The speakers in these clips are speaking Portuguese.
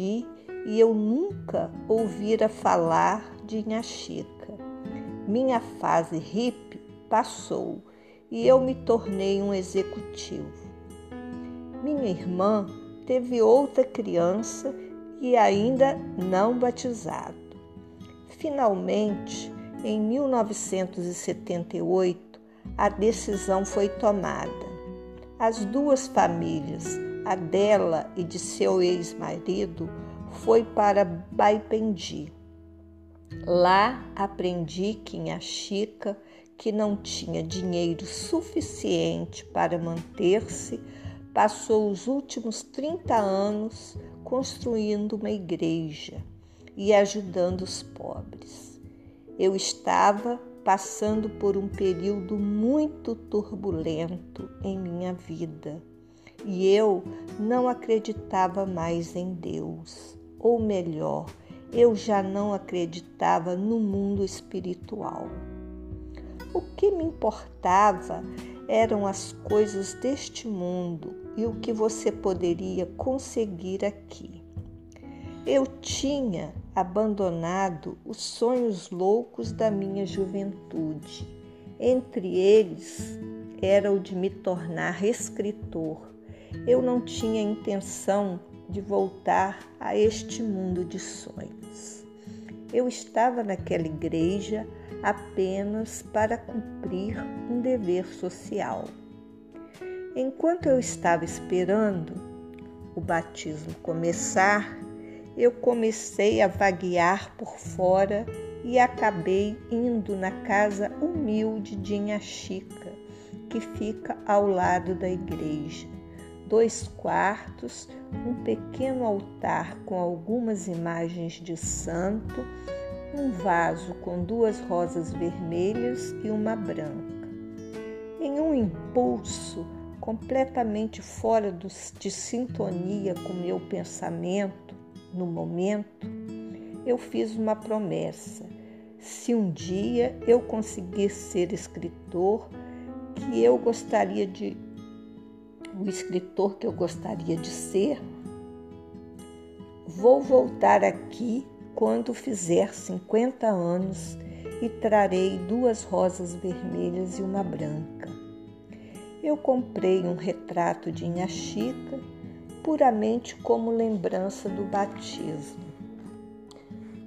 e eu nunca ouvira falar de Inhaxica. Minha fase hippie passou e eu me tornei um executivo. Minha irmã teve outra criança e ainda não batizado. Finalmente, em 1978, a decisão foi tomada. As duas famílias, a dela e de seu ex-marido, foi para Baipendi. Lá aprendi que em Chica, que não tinha dinheiro suficiente para manter-se, passou os últimos 30 anos construindo uma igreja e ajudando os pobres. Eu estava passando por um período muito turbulento em minha vida e eu não acreditava mais em Deus, ou melhor, eu já não acreditava no mundo espiritual. O que me importava eram as coisas deste mundo e o que você poderia conseguir aqui. Eu tinha abandonado os sonhos loucos da minha juventude. Entre eles era o de me tornar escritor. Eu não tinha intenção de voltar a este mundo de sonhos. Eu estava naquela igreja apenas para cumprir um dever social. Enquanto eu estava esperando o batismo começar, eu comecei a vaguear por fora e acabei indo na casa humilde de Inhaxica, que fica ao lado da igreja. Dois quartos, um pequeno altar com algumas imagens de santo, um vaso com duas rosas vermelhas e uma branca. Em um impulso completamente fora de sintonia com meu pensamento, no momento, eu fiz uma promessa. Se um dia eu conseguir ser escritor, que eu gostaria de o escritor que eu gostaria de ser, vou voltar aqui quando fizer 50 anos e trarei duas rosas vermelhas e uma branca. Eu comprei um retrato de Inhaxica puramente como lembrança do batismo.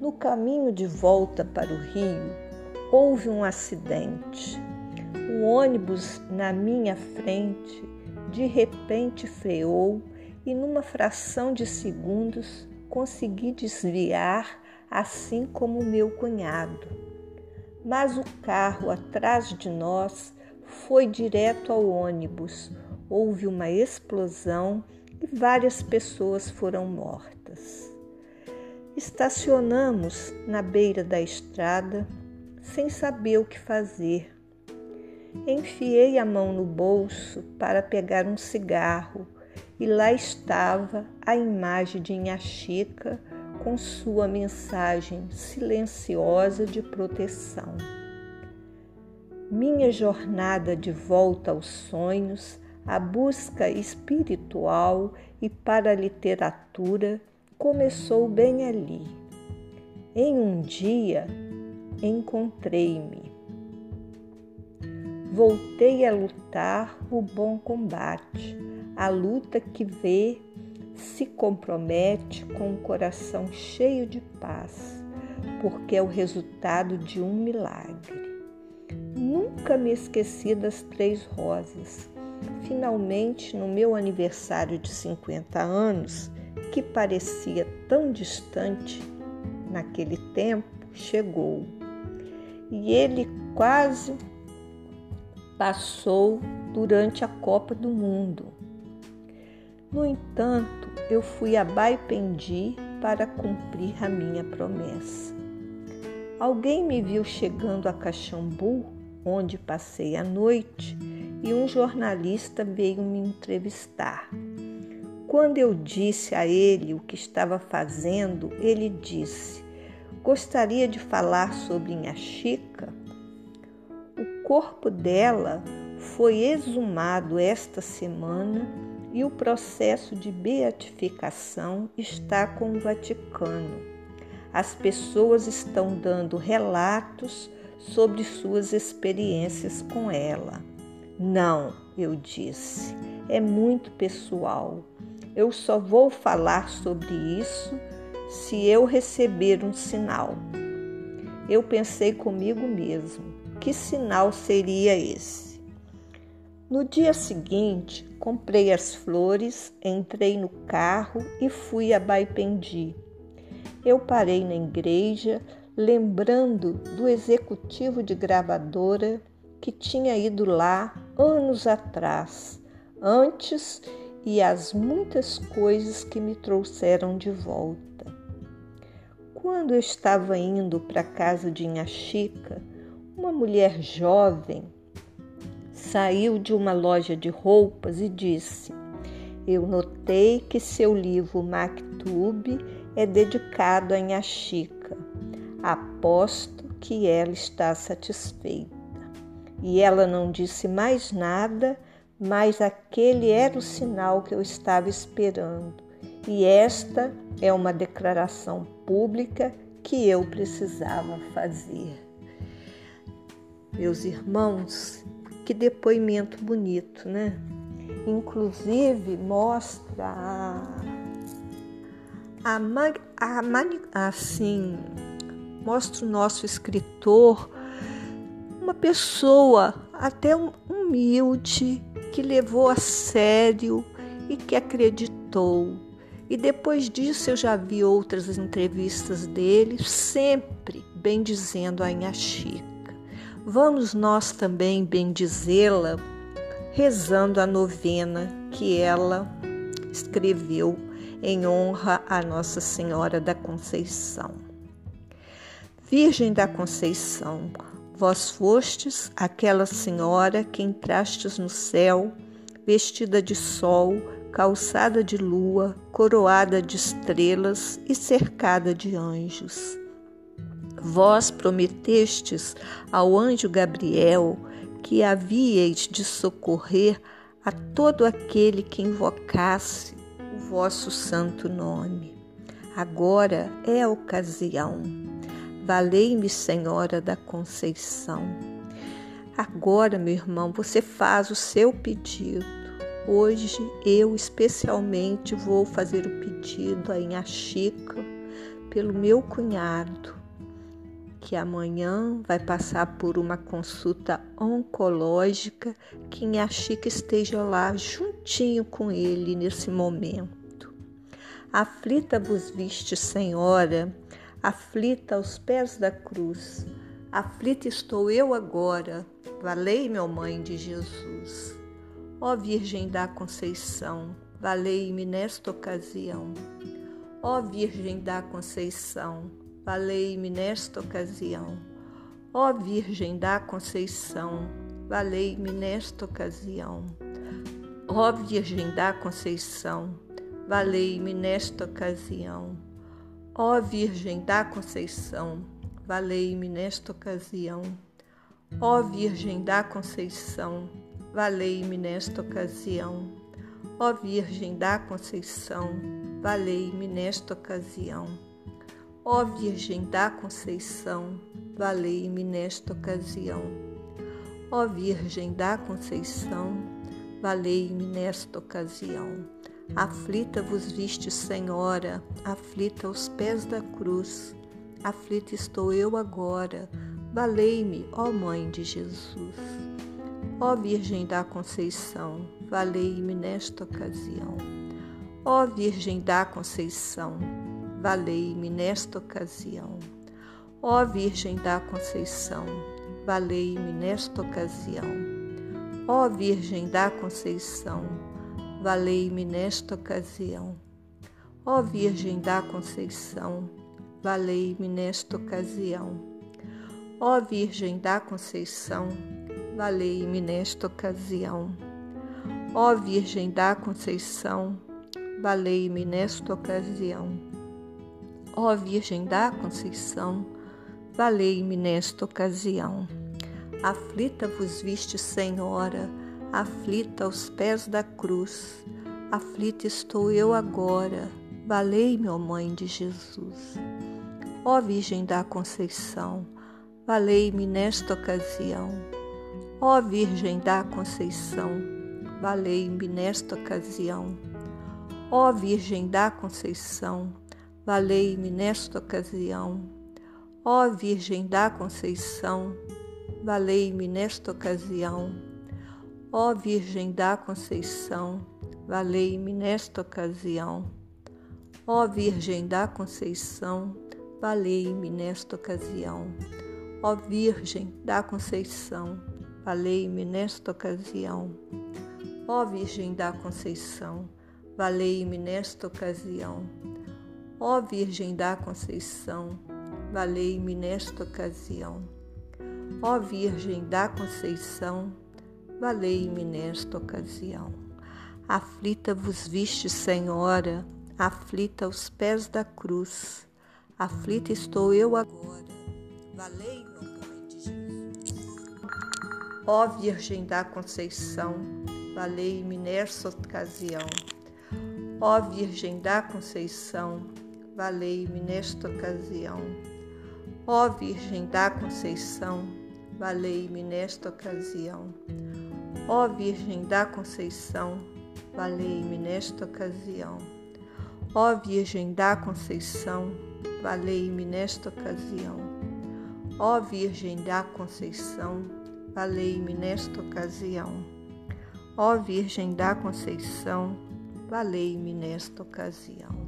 No caminho de volta para o Rio, houve um acidente. O ônibus na minha frente de repente freou e, numa fração de segundos, consegui desviar, assim como meu cunhado. Mas o carro atrás de nós foi direto ao ônibus. Houve uma explosão e várias pessoas foram mortas. Estacionamos na beira da estrada sem saber o que fazer. Enfiei a mão no bolso para pegar um cigarro e lá estava a imagem de Inhaxica com sua mensagem silenciosa de proteção. Minha jornada de volta aos sonhos a busca espiritual e para a literatura começou bem ali. Em um dia encontrei-me. Voltei a lutar o bom combate, a luta que vê se compromete com um coração cheio de paz, porque é o resultado de um milagre. Nunca me esqueci das três rosas finalmente, no meu aniversário de 50 anos, que parecia tão distante naquele tempo, chegou. E ele quase passou durante a Copa do Mundo. No entanto, eu fui a Baipendi para cumprir a minha promessa. Alguém me viu chegando a Caxambu, onde passei a noite, e um jornalista veio me entrevistar. Quando eu disse a ele o que estava fazendo, ele disse: Gostaria de falar sobre Inhaxica? O corpo dela foi exumado esta semana e o processo de beatificação está com o Vaticano. As pessoas estão dando relatos sobre suas experiências com ela. Não, eu disse, é muito pessoal. Eu só vou falar sobre isso se eu receber um sinal. Eu pensei comigo mesmo: que sinal seria esse? No dia seguinte, comprei as flores, entrei no carro e fui a Baipendi. Eu parei na igreja, lembrando do executivo de gravadora que tinha ido lá anos atrás, antes e as muitas coisas que me trouxeram de volta. Quando eu estava indo para a casa de Inha Chica, uma mulher jovem saiu de uma loja de roupas e disse: Eu notei que seu livro Maktub é dedicado a Inha Chica. Aposto que ela está satisfeita. E ela não disse mais nada, mas aquele era o sinal que eu estava esperando. E esta é uma declaração pública que eu precisava fazer. Meus irmãos, que depoimento bonito, né? Inclusive mostra a, a, a assim mostra o nosso escritor uma pessoa até humilde que levou a sério e que acreditou. E depois disso eu já vi outras entrevistas dele, sempre bem dizendo a Inha Chica. Vamos nós também bendizê-la rezando a novena que ela escreveu em honra a Nossa Senhora da Conceição. Virgem da Conceição, vós fostes aquela senhora que entrastes no céu, vestida de sol, calçada de lua, coroada de estrelas e cercada de anjos. Vós prometestes ao anjo Gabriel que havíeis de socorrer a todo aquele que invocasse o vosso santo nome. Agora é a ocasião. Valei-me, Senhora da Conceição. Agora, meu irmão, você faz o seu pedido. Hoje eu especialmente vou fazer o pedido a Inha Chica pelo meu cunhado, que amanhã vai passar por uma consulta oncológica, que Inha Chica esteja lá juntinho com ele nesse momento. Aflita vos viste, Senhora, aflita aos pés da cruz. Aflita estou eu agora, valei-me, ó Mãe de Jesus. Ó Virgem da Conceição, valei-me nesta ocasião. Ó Virgem da Conceição, valei-me nesta ocasião. Ó Virgem da Conceição, valei-me nesta ocasião. Ó Virgem da Conceição, valei-me nesta ocasião. Ó Virgem da Conceição, valei-me nesta ocasião. Ó Virgem da Conceição, valei-me nesta ocasião. Ó Virgem da Conceição, valei-me nesta ocasião. Ó Virgem da Conceição, valei-me nesta ocasião. Ó Virgem da Conceição, valei-me nesta ocasião. Aflita vos viste, Senhora, aflita aos pés da cruz. Aflita estou eu agora, valei-me, ó Mãe de Jesus. Ó Virgem da Conceição, valei-me nesta ocasião. Ó Virgem da Conceição, valei-me nesta ocasião. Ó Virgem da Conceição, valei-me nesta ocasião. Ó Virgem da Conceição, valei-me nesta ocasião. Ó Virgem da Conceição, valei-me nesta ocasião. Ó Virgem da Conceição, valei-me nesta ocasião. Ó Virgem da Conceição, valei-me nesta ocasião. Ó Virgem da Conceição, valei-me nesta ocasião. Aflita vos viste, Senhora, aflita aos pés da cruz. Aflita estou eu agora, valei-me, ó Mãe de Jesus. Ó Virgem da Conceição, valei-me nesta ocasião. Ó Virgem da Conceição, valei-me nesta ocasião. Ó Virgem da Conceição, valei-me nesta ocasião. Ó Virgem da Conceição, valei-me nesta ocasião. Ó Virgem da Conceição, valei-me nesta ocasião. Ó Virgem da Conceição, valei-me nesta ocasião. Ó Virgem da Conceição, valei-me nesta ocasião. Ó Virgem da Conceição, valei-me nesta ocasião. Ó Virgem da Conceição, valei-me nesta ocasião. Ó Virgem da Conceição, valei-me nesta ocasião. Aflita vos viste, Senhora, aflita aos pés da cruz. Aflita estou eu agora, valei-me, Mãe de Jesus. Ó Virgem da Conceição, valei-me nesta ocasião. Ó Virgem da Conceição, valei-me nesta ocasião. Ó Virgem da Conceição, valei-me nesta ocasião. Ó Virgem da Conceição, valei-me nesta ocasião. Ó Virgem da Conceição, valei-me nesta ocasião. Ó Virgem da Conceição, valei-me nesta ocasião. Ó Virgem da Conceição, valei-me nesta ocasião.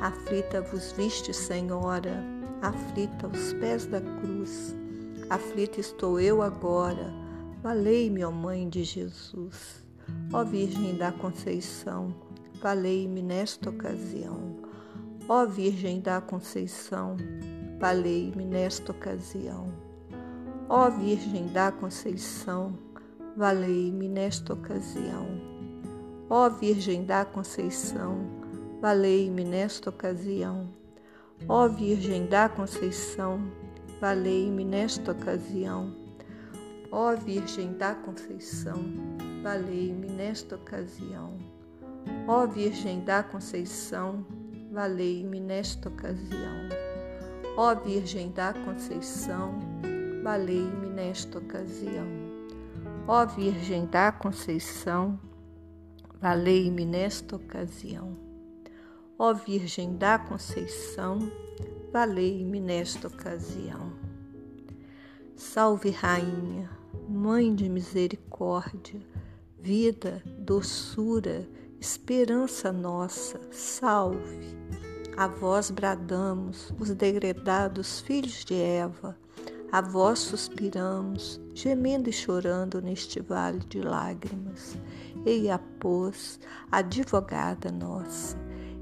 Aflita vos viste, Senhora, aflita aos pés da cruz. Aflita estou eu agora, valei-me, ó Mãe de Jesus. Ó Virgem da Conceição, valei-me nesta ocasião. Ó Virgem da Conceição, valei-me nesta ocasião. Ó Virgem da Conceição, valei-me nesta ocasião. Ó Virgem da Conceição, valei-me nesta ocasião. Ó Virgem da Conceição, valei-me nesta ocasião. Ó Virgem da Conceição, valei-me nesta ocasião. Ó Virgem da Conceição, valei-me nesta ocasião. Ó Virgem da Conceição, valei-me nesta ocasião. Ó Virgem da Conceição, valei-me nesta ocasião. Ó Virgem da Conceição, valei-me nesta ocasião. Salve, Rainha, Mãe de misericórdia, vida, doçura, esperança nossa, salve. A vós bradamos, os degredados filhos de Eva, a vós suspiramos, gemendo e chorando neste vale de lágrimas. Ei, a pôs, advogada nossa,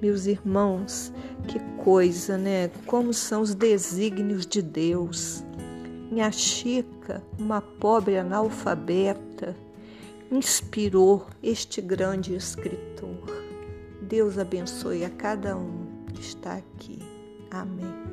Meus irmãos, que coisa, né? Como são os desígnios de Deus. Minha Chica, uma pobre analfabeta, inspirou este grande escritor. Deus abençoe a cada um que está aqui. Amém.